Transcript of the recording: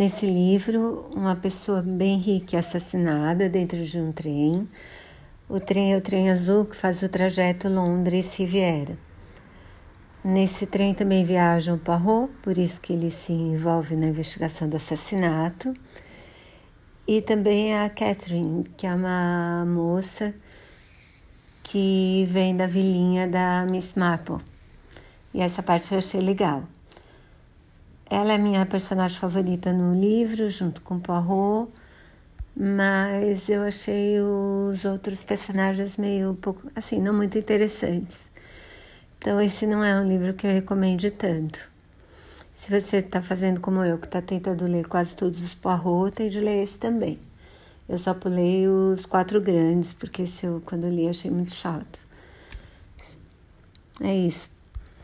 Nesse livro, uma pessoa bem rica é assassinada dentro de um trem. O trem é o trem azul que faz o trajeto Londres-Riviera. Nesse trem também viaja o Poirot, por isso que ele se envolve na investigação do assassinato. E também a Catherine, que é uma moça que vem da vilinha da Miss Marple. E essa parte eu achei legal. Ela é minha personagem favorita no livro, junto com Poirot, mas eu achei os outros personagens meio pouco, assim, não muito interessantes. Então esse não é um livro que eu recomendo tanto. Se você está fazendo como eu, que está tentando ler quase todos os Poirot, tem de ler esse também. Eu só pulei os quatro grandes, porque esse eu, quando li, achei muito chato. É isso.